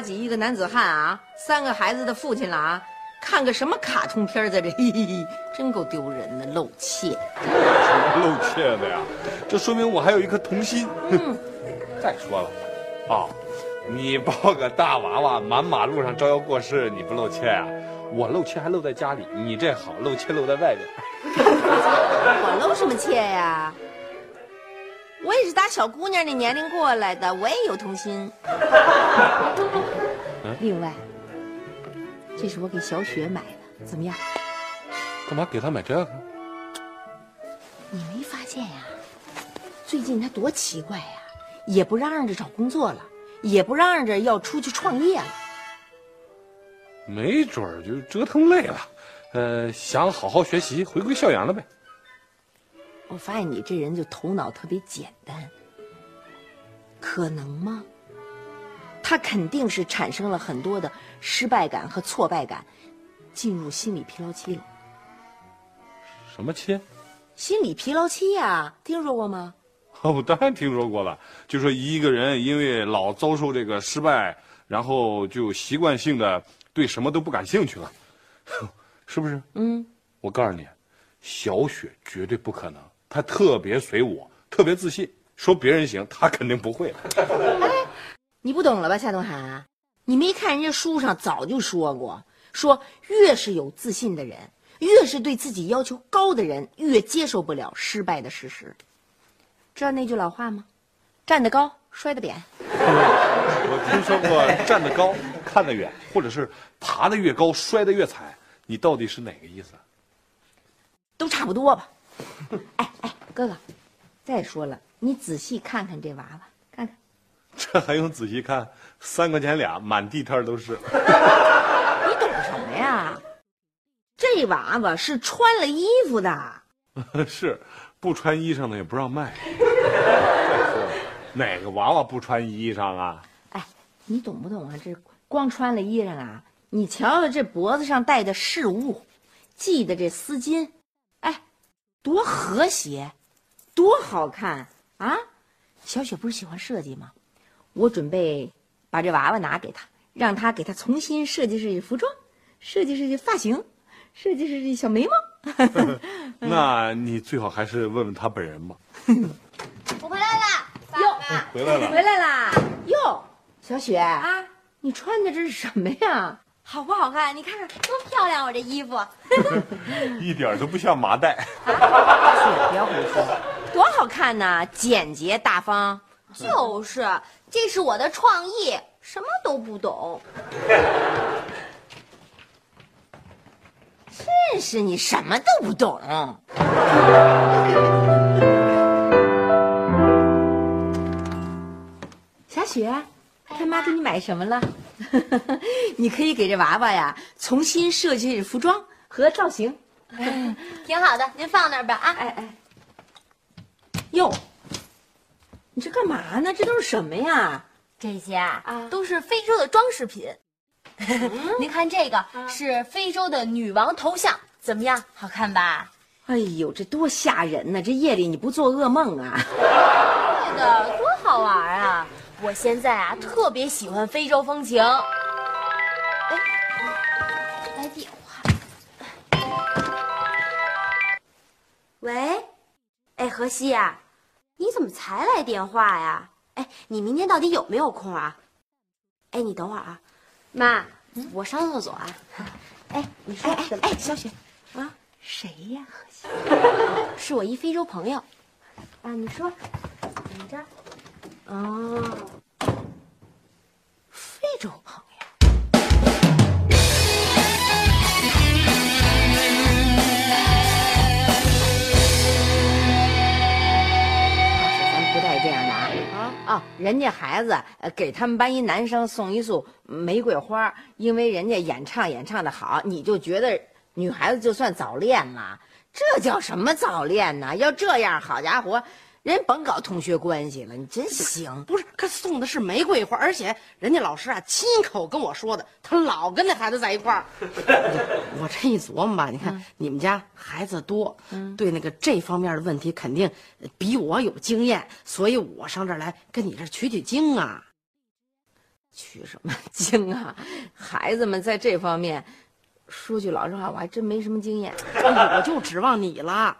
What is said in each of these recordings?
八几一个男子汉啊，三个孩子的父亲了啊，看个什么卡通片在这？嘿嘿嘿，真够丢人的，露怯。什么露怯的呀？这说明我还有一颗童心。再说了，啊，你抱个大娃娃满马路上招摇过市，你不露怯啊、我露怯还露在家里，你这好，露怯露在外边。我露什么怯呀？我也是打小姑娘那年龄过来的，我也有童心。另外，这是我给小雪买的，怎么样？干嘛给她买这个？你没发现呀？最近她多奇怪呀，也不嚷嚷着找工作了，也不嚷嚷着要出去创业了。没准儿就折腾累了，呃，想好好学习，回归校园了呗。我发现你这人就头脑特别简单，可能吗？他肯定是产生了很多的失败感和挫败感，进入心理疲劳期了。什么期？心理疲劳期呀、听说过吗？哦，我当然听说过了。就说一个人因为老遭受这个失败，然后就习惯性的对什么都不感兴趣了，是不是？嗯，我告诉你，小雪绝对不可能，她特别随我，特别自信，说别人行，她肯定不会。你不懂了吧，夏东海？你没看人家书上早就说过，说越是有自信的人，越是对自己要求高的人，越接受不了失败的事实。知道那句老话吗？站得高，摔得扁。我听说过站得高，看得远，或者是爬得越高，摔得越惨。你到底是哪个意思？都差不多吧。哎哎，哥哥，再说了，你仔细看看这娃娃，这还用仔细看？三块钱俩，满地摊儿都是。你懂什么呀？这娃娃是穿了衣服的。是，不穿衣裳的也不让卖。再说了，哪个娃娃不穿衣裳啊？哎，你懂不懂啊？这光穿了衣裳啊，你瞧瞧这脖子上戴的饰物，系的这丝巾，哎，多和谐，多好看啊！小雪不是喜欢设计吗？我准备把这娃娃拿给他，让他给他重新设计设计服装，设计设计发型，设计设计小眉毛。那你最好还是问问他本人吧。我回来啦，爸爸。回来了，回来啦！哟，小雪啊，啊，你穿的这是什么呀？好不好看？你看看多漂亮，我这衣服。一点都不像麻袋。小雪，不要胡说，多好看呐，简洁大方。就是，这是我的创意，什么都不懂。真是你什么都不懂。小雪，看妈给你买什么了？你可以给这娃娃呀重新设计服装和造型。挺好的，您放那儿吧啊。哎哎，哟，你这干嘛呢？这都是什么呀？这些啊，啊都是非洲的装饰品。您看这个是非洲的女王头像，怎么样？好看吧？哎呦，这多吓人呢！这夜里你不做噩梦啊？这个多好玩啊！我现在啊特别喜欢非洲风情。哎，来电话。喂，哎，荷西呀、你怎么才来电话呀？哎，你明天到底有没有空啊？哎，你等会儿啊，妈，我上厕所啊。哎，你说哎哎哎，小雪，啊，谁呀？是我一非洲朋友。啊，你说，你这儿哦，非洲朋友。啊！人家孩子给他们班一男生送一束玫瑰花，因为人家演唱演唱的好，你就觉得女孩子就算早恋了？这叫什么早恋呢？要这样，好家伙！人甭搞同学关系了，你真行！不是，他送的是玫瑰花，而且人家老师啊亲口跟我说的，他老跟那孩子在一块儿。我这一琢磨吧，你看你们家孩子多，对那个这方面的问题肯定比我有经验，所以我上这儿来跟你这取取经啊。取什么 经啊？孩子们在这方面，说句老实话，我还真没什么经验。我就指望你了。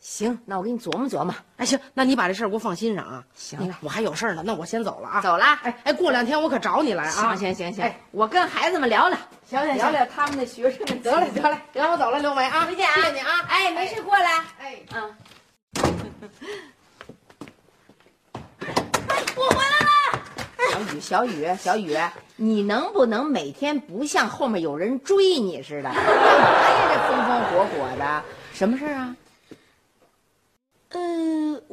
行，那我给你琢磨琢磨。哎，行，那你把这事儿给我放心上啊。行，我还有事儿呢，那我先走了啊。走了。哎哎，过两天我可找你来啊。行行行行，我跟孩子们聊聊，行行聊聊他们的学生们。得嘞得嘞，让我走了，刘梅啊，再见啊，谢谢你啊。哎，没事过来。哎嗯。哎，我回来了。小雨，小雨，小雨，你能不能每天不像后面有人追你似的？干 嘛呀？这风风火火的，什么事儿啊？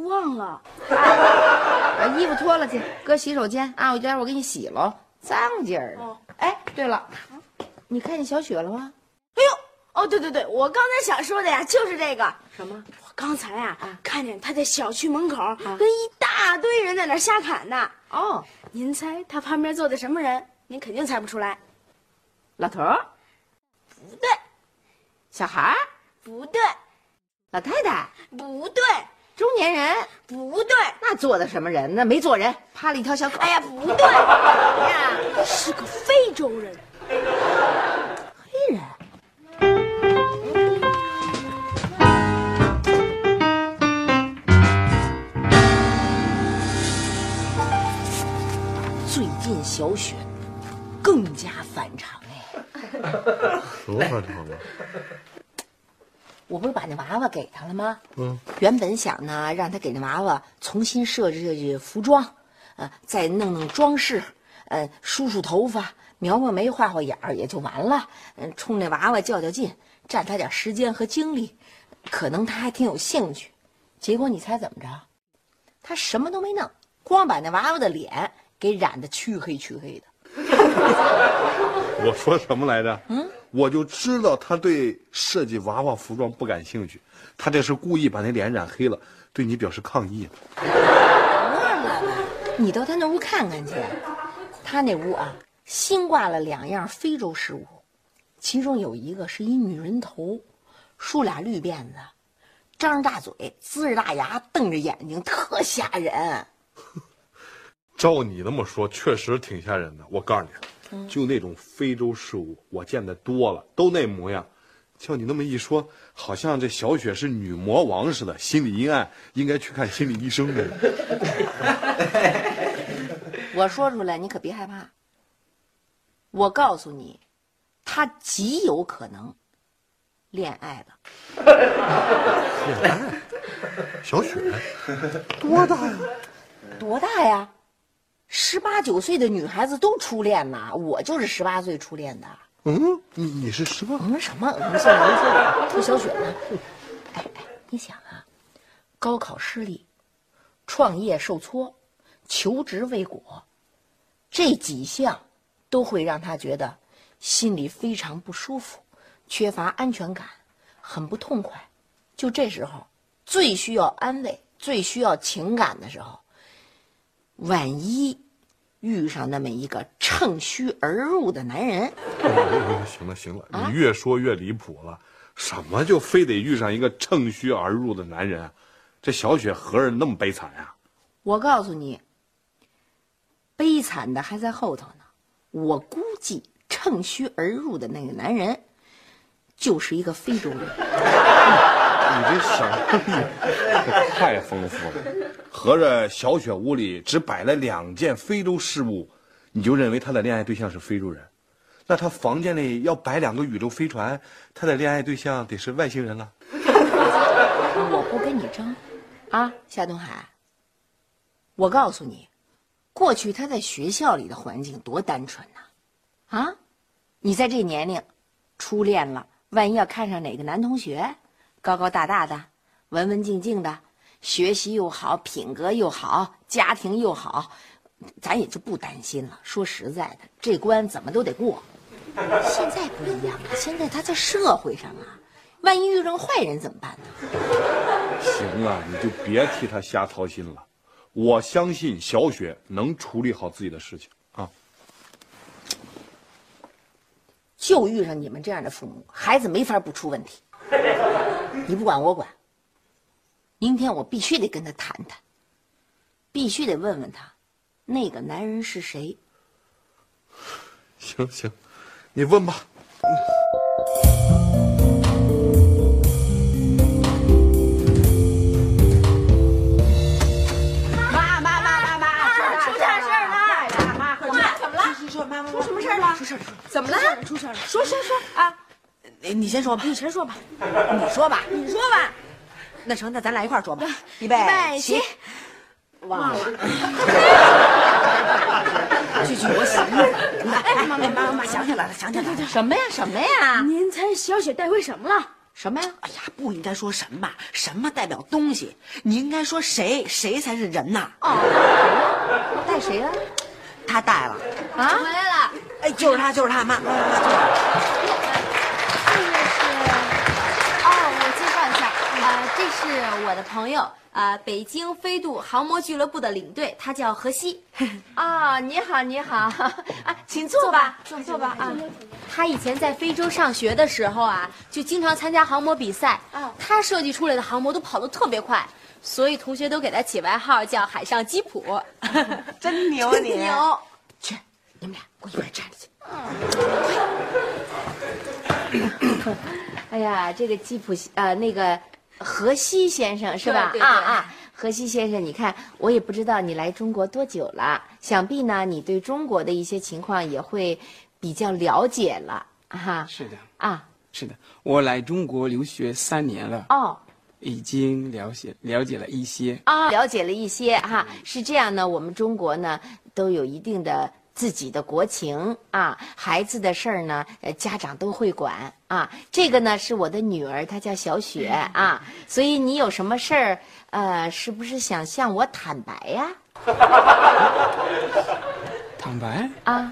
呃，忘了。把衣服脱了去，搁洗手间啊！我待会儿我给你洗喽，脏劲儿的。哎，对了，你看见小雪了吗？哎呦，哦，对对对，我刚才想说的呀，就是这个。什么？我刚才啊，看见他在小区门口跟一大堆人在那瞎侃呢。哦，您猜他旁边坐的什么人？您肯定猜不出来。老头儿？不对。小孩儿？不对。老太太？不对。中年人？不对。那坐的什么人？那没坐人，趴了一条小狗。哎呀，不对呀，是个非洲人。黑人？最近小雪更加反常哎。什么反常啊？我不是把那娃娃给他了吗？嗯，原本想呢，让他给那娃娃重新设置设计服装，呃，再弄弄装饰，呃，梳梳头发，描描眉，画画眼儿，也就完了。嗯，冲那娃娃较较劲，占他点时间和精力，可能他还挺有兴趣。结果你猜怎么着？他什么都没弄，光把那娃娃的脸给染得黢黑黢黑的。我说什么来着？嗯，我就知道他对设计娃娃服装不感兴趣，他这是故意把那脸染黑了，对你表示抗议。你到他那屋看看去，他那屋啊，新挂了两样非洲饰物，其中有一个是一女人头，梳俩绿辫子，张着大嘴，呲着大牙，瞪着眼睛，特吓人。照你那么说，确实挺吓人的。我告诉你，就那种非洲事物，我见的多了，都那模样。叫你那么一说，好像这小雪是女魔王似的，心理阴暗，应该去看心理医生呢。我说出来，你可别害怕。我告诉你，他极有可能恋爱了。小雪多大呀？多大呀？十八九岁的女孩子都初恋呐，我就是十八岁初恋的。嗯，你你是十八？嗯，什么？嗯，算了，算了。这小雪呢？哎哎，你想啊，高考失利，创业受挫，求职未果，这几项都会让她觉得心里非常不舒服，缺乏安全感，很不痛快。就这时候，最需要安慰、最需要情感的时候。万一遇上那么一个趁虚而入的男人，行了行了，你越说越离谱了。什么就非得遇上一个趁虚而入的男人？这小雪何人那么悲惨呀？我告诉你，悲惨的还在后头呢。我估计趁虚而入的那个男人，就是一个非洲人。你这想象力太丰富了。合着小雪屋里只摆了两件非洲事物，你就认为她的恋爱对象是非洲人？那她房间里要摆两个宇宙飞船，她的恋爱对象得是外星人了？我不跟你争，啊，夏东海。我告诉你，过去他在学校里的环境多单纯呐，啊，你在这年龄，初恋了，万一要看上哪个男同学？高高大大的，文文静静的，学习又好，品格又好，家庭又好，咱也就不担心了。说实在的，这关怎么都得过。现在不一样了，现在他在社会上啊，万一遇上坏人怎么办呢？行了，你就别替他瞎操心了。我相信小雪能处理好自己的事情啊。就遇上你们这样的父母，孩子没法不出问题。你不管我管。明天我必须得跟他谈谈，必须得问问他，那个男人是谁。行行，你问吧。妈妈妈妈妈，出啥事儿了？妈妈，怎么了？说说妈妈，出什么事儿了？出事儿了，怎么了？出事儿了，说说说啊！你你先说吧，你先说吧，你说吧，你说吧。那成，那咱俩一块儿说吧。预备起。忘了。去去，我洗衣服。哎，妈妈妈妈想起来了，想起来了。什么呀？什么呀？您猜小雪带回什么了？什么呀？哎呀，不应该说什么，什么代表东西，你应该说谁，谁才是人呐？哦，带谁了？他带了。啊？回来了。哎，就是他，就是他，妈妈妈是我的朋友，呃，北京飞度航模俱乐部的领队，他叫何西。啊，你好，你好，啊，请坐吧，坐坐吧啊。他以前在非洲上学的时候啊，就经常参加航模比赛。啊他设计出来的航模都跑得特别快，所以同学都给他起外号叫“海上吉普”。真牛啊你！牛。去，你们俩给我一边站着去。哎呀，这个吉普呃，那个荷西先生是吧？对对对啊啊，荷西先生，你看，我也不知道你来中国多久了，想必呢，你对中国的一些情况也会比较了解了哈。是的，啊，是的，我来中国留学三年了，哦。已经了解了解了一些。啊，了解了一些哈，是这样呢。我们中国呢都有一定的自己的国情啊，孩子的事儿呢，呃，家长都会管啊。这个呢是我的女儿，她叫小雪啊，所以你有什么事儿，呃，是不是想向我坦白呀？坦白，啊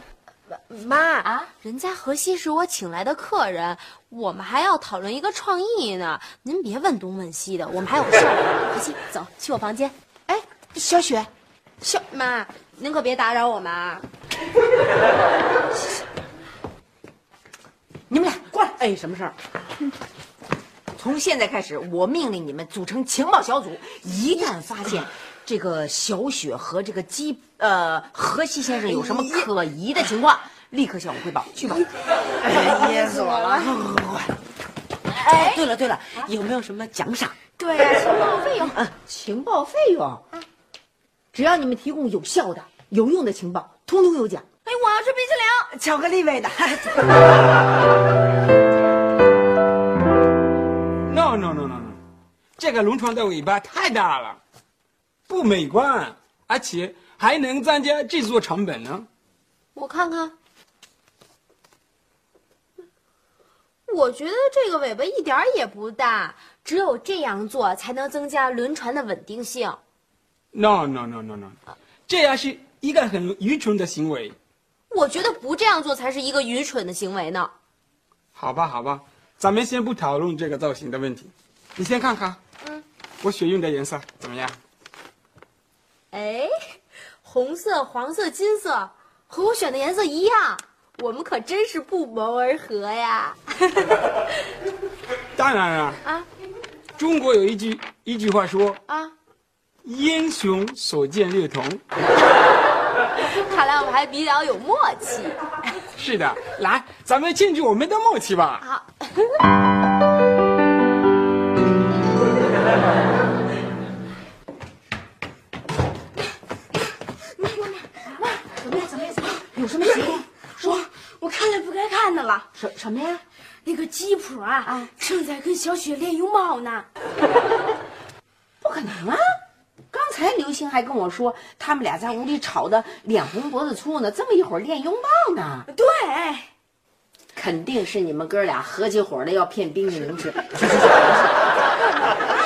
妈啊，人家荷西是我请来的客人，我们还要讨论一个创意呢。您别问东问西的，我们还有事儿。荷西，走，去我房间。哎，小雪，小妈，您可别打扰我们啊。你们俩过来。哎，什么事儿？从现在开始，我命令你们组成情报小组，一旦发现 这个小雪和这个基呃河西先生有什么可疑的情况，立刻向我汇报。去吧。哎，噎死我了！快哎，对了对了，有没有什么奖赏？对呀、情报费用。嗯，情报费用，只要你们提供有效的、有用的情报，通通有奖。哎，我要吃冰淇淋。巧克力味的。no no no no no，这个轮船的尾巴太大了，不美观，而且还能增加制作成本呢。我看看。我觉得这个尾巴一点儿也不大，只有这样做才能增加轮船的稳定性。No no no no no，这样是一个很愚蠢的行为。我觉得不这样做才是一个愚蠢的行为呢。好吧好吧，咱们先不讨论这个造型的问题，你先看看，嗯，我选用的颜色怎么样？哎，红色、黄色、金色，和我选的颜色一样，我们可真是不谋而合呀！当然了，啊中国有一句一句话说啊，“英雄所见略同看来我们还比较有默契。”。是的，来，咱们庆祝我们的默契吧。好，有什么情况？说我看了不该看的了，什什么呀？那个吉普啊，正在跟小雪练拥抱呢。不可能啊！刚才刘星还跟我说，他们俩在屋里吵得脸红脖子粗呢，这么一会儿练拥抱呢，对，肯定是你们哥俩合起伙来要骗冰淇淋吃。去去去，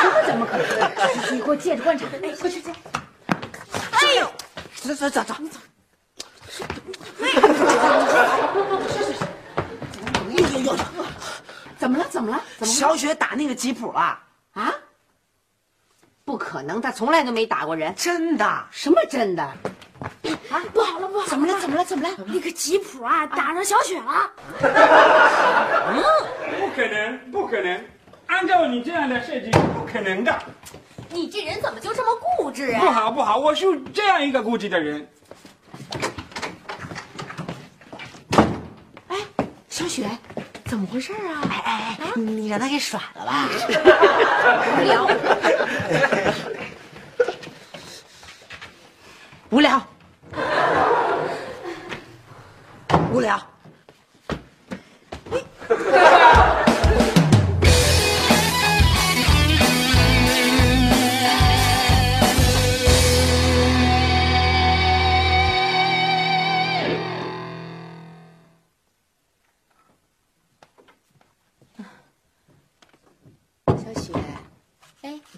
说怎么么可能？你给我接着观察。哎，快去去。哎呦，走走走走，你走。哎呦呦，怎么了？怎么了？怎么了？小雪打那个吉普了啊？不可能，他从来都没打过人。真的？什么真的？啊，不好了，不好了！怎么了？怎么了？怎么了？那个吉普啊，打上小雪了。嗯，不可能，不可能！按照你这样的设计，不可能的。你这人怎么就这么固执啊？不好，不好，我是这样一个固执的人。哎，小雪，怎么回事啊？哎哎哎，你让他给耍了吧？无聊，无聊，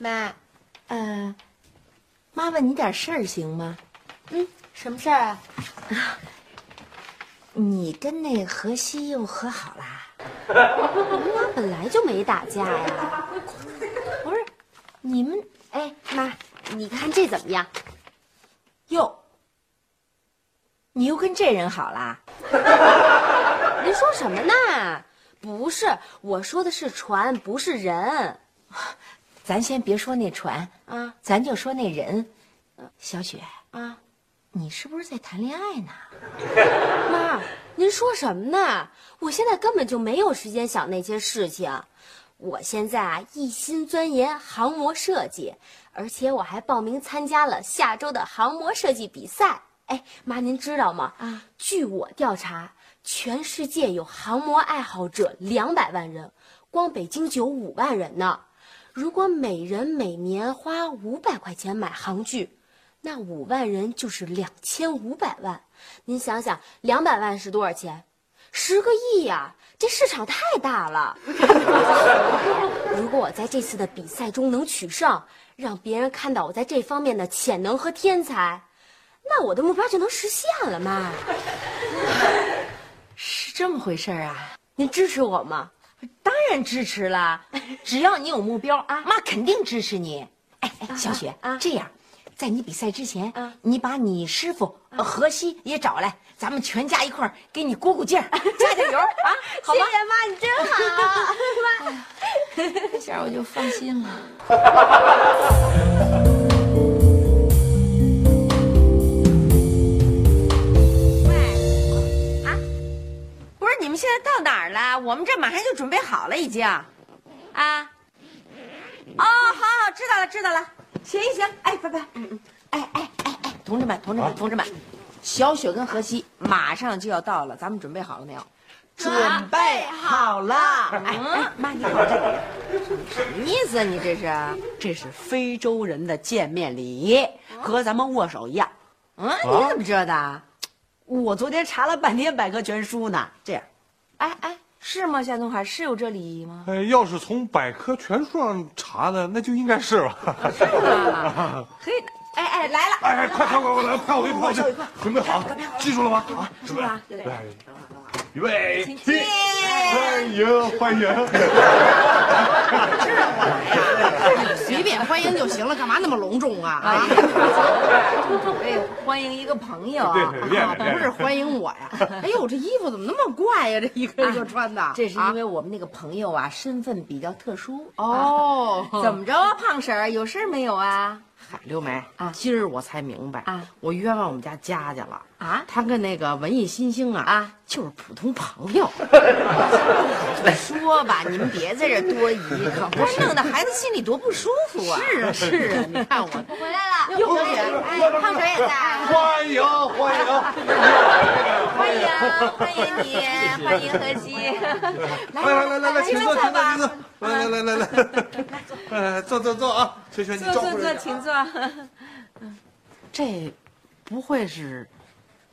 妈，呃，妈问你点事儿行吗？嗯，什么事儿啊？啊 你跟那荷西又和好啦？我俩本来就没打架呀。不是，你们哎，妈，你看这怎么样？哟，你又跟这人好啦？您说什么呢？不是，我说的是船，不是人。咱先别说那船啊，咱就说那人。小雪啊，你是不是在谈恋爱呢？妈，您说什么呢？我现在根本就没有时间想那些事情。我现在啊，一心钻研航模设计，而且我还报名参加了下周的航模设计比赛。哎，妈，您知道吗？啊，据我调查，全世界有航模爱好者两百万人，光北京就有五万人呢。如果每人每年花五百块钱买行距，那五万人就是两千五百万。您想想，两百万是多少钱？十个亿呀！这市场太大了。如果我在这次的比赛中能取胜，让别人看到我在这方面的潜能和天才，那我的目标就能实现了，妈。是这么回事儿啊？您支持我吗？当然支持啦！只要你有目标啊，妈肯定支持你。哎哎，小雪啊，这样，在你比赛之前啊，你把你师傅何西也找来，咱们全家一块儿给你鼓鼓劲儿，加加油啊！好吗？谢谢妈，你真好。妈这下我就放心了。们现在到哪儿了？我们这马上就准备好了，已经。啊？哦，好好，知道了，知道了。行行，哎，拜拜。嗯嗯，哎哎哎哎，同志们，同志们，同志们，小雪跟荷西马上就要到了，咱们准备好了没有？准备好了。哎哎，妈，你好这里，什么意思啊？你这是？这是非洲人的见面礼，和咱们握手一样。嗯，你怎么知道的？我昨天查了半天百科全书呢。这样，哎哎，是吗？夏东海是有这礼仪吗？哎，要是从百科全书上查的，那就应该是吧。是吗？嘿，哎哎，来了！哎哎，快快快快来，快我一派我一准备好，记住了吗？啊，记住了。对，预备，欢迎欢迎。随便欢迎就行了，干嘛那么隆重啊？啊，哎，欢迎一个朋友啊！不是欢迎我呀？哎呦，这衣服怎么那么怪呀？这一个一个穿的，这是因为我们那个朋友啊，身份比较特殊。哦，怎么着啊，胖婶儿，有事儿没有啊？嗨，刘梅啊今儿我才明白啊，我冤枉我们家佳佳了啊他跟那个文艺新星啊啊就是普通朋友。说吧，你们别在这儿多疑，可不是弄得孩子心里多不舒服啊！是啊是啊，你看我 回来了，哟，小雪，哎，胖婶也在，欢迎欢迎。欢迎 欢迎你，欢迎何西，来来来来来，请坐，请坐，请坐。来来来来来，呃，坐坐坐啊！雪雪，你招呼人家。请坐。这不会是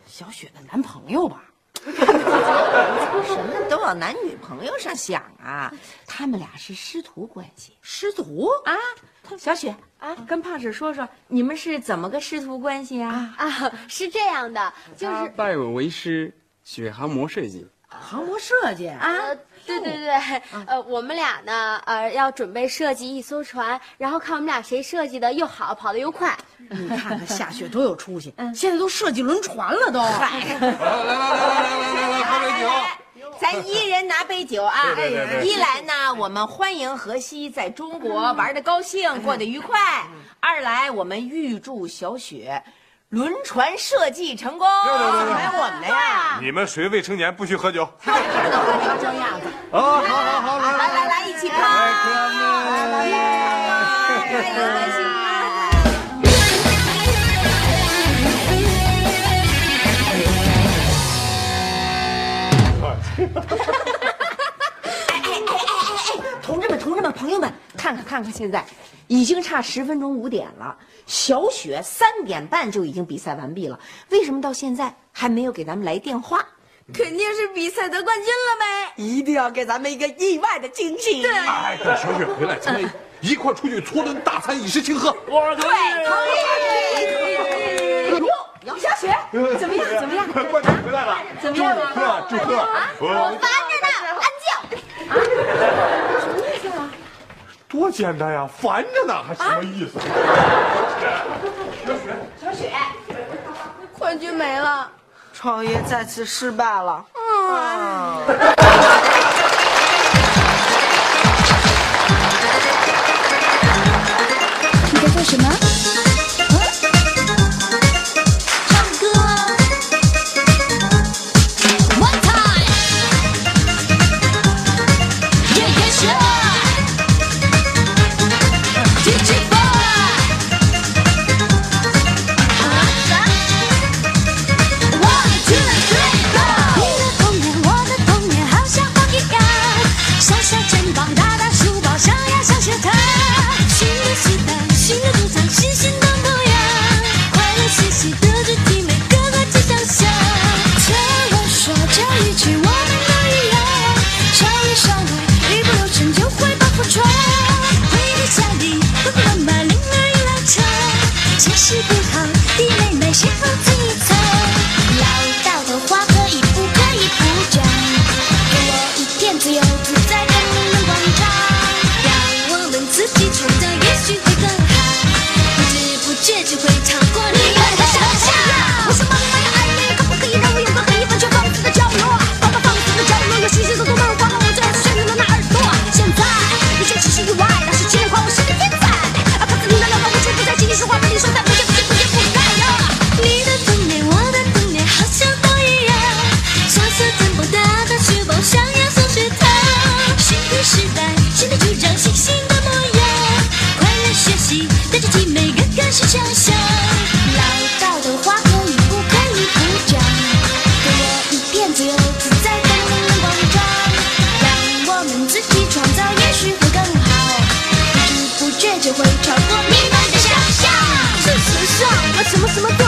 小雪的男朋友吧？什么都往男女朋友上想啊？他们俩是师徒关系师徒啊。小雪啊，跟胖婶说说，你们是怎么个师徒关系啊？啊，是这样的，就是拜我为师，学行模设计。航模设计啊，呃，对对对，呃，我们俩呢，呃，要准备设计一艘船，然后看我们俩谁设计的又好，跑得又快。你看看夏雪多有出息，现在都设计轮船了都。来来来来来来来来，喝杯酒。咱一人拿杯酒啊！对对对对一来呢，我们欢迎荷西在中国玩的高兴，过得愉快；二来，我们预祝小雪轮船设计成功。对对对对还有我们的呀！你们谁未成年不许喝酒？样子。啊，好好好，来来来来，一起来，胖！哥们，欢迎荷西。同志们，同志们，朋友们，看看看看，现在已经差十分钟五点了。小雪三点半就已经比赛完毕了，为什么到现在还没有给咱们来电话？肯定是比赛得冠军了呗！一定要给咱们一个意外的惊喜。对，哎，等小雪回来，咱们 一块出去搓顿大餐，以示庆贺。对，同意。哟，杨小雪，怎么样？怎么样？冠军回来了，怎么样？祝贺祝贺！我烦着呢，安静。多简单呀，烦着呢，还什么意思？小雪，小雪冠军没了。创业再次失败了。啊你在做什么？始まった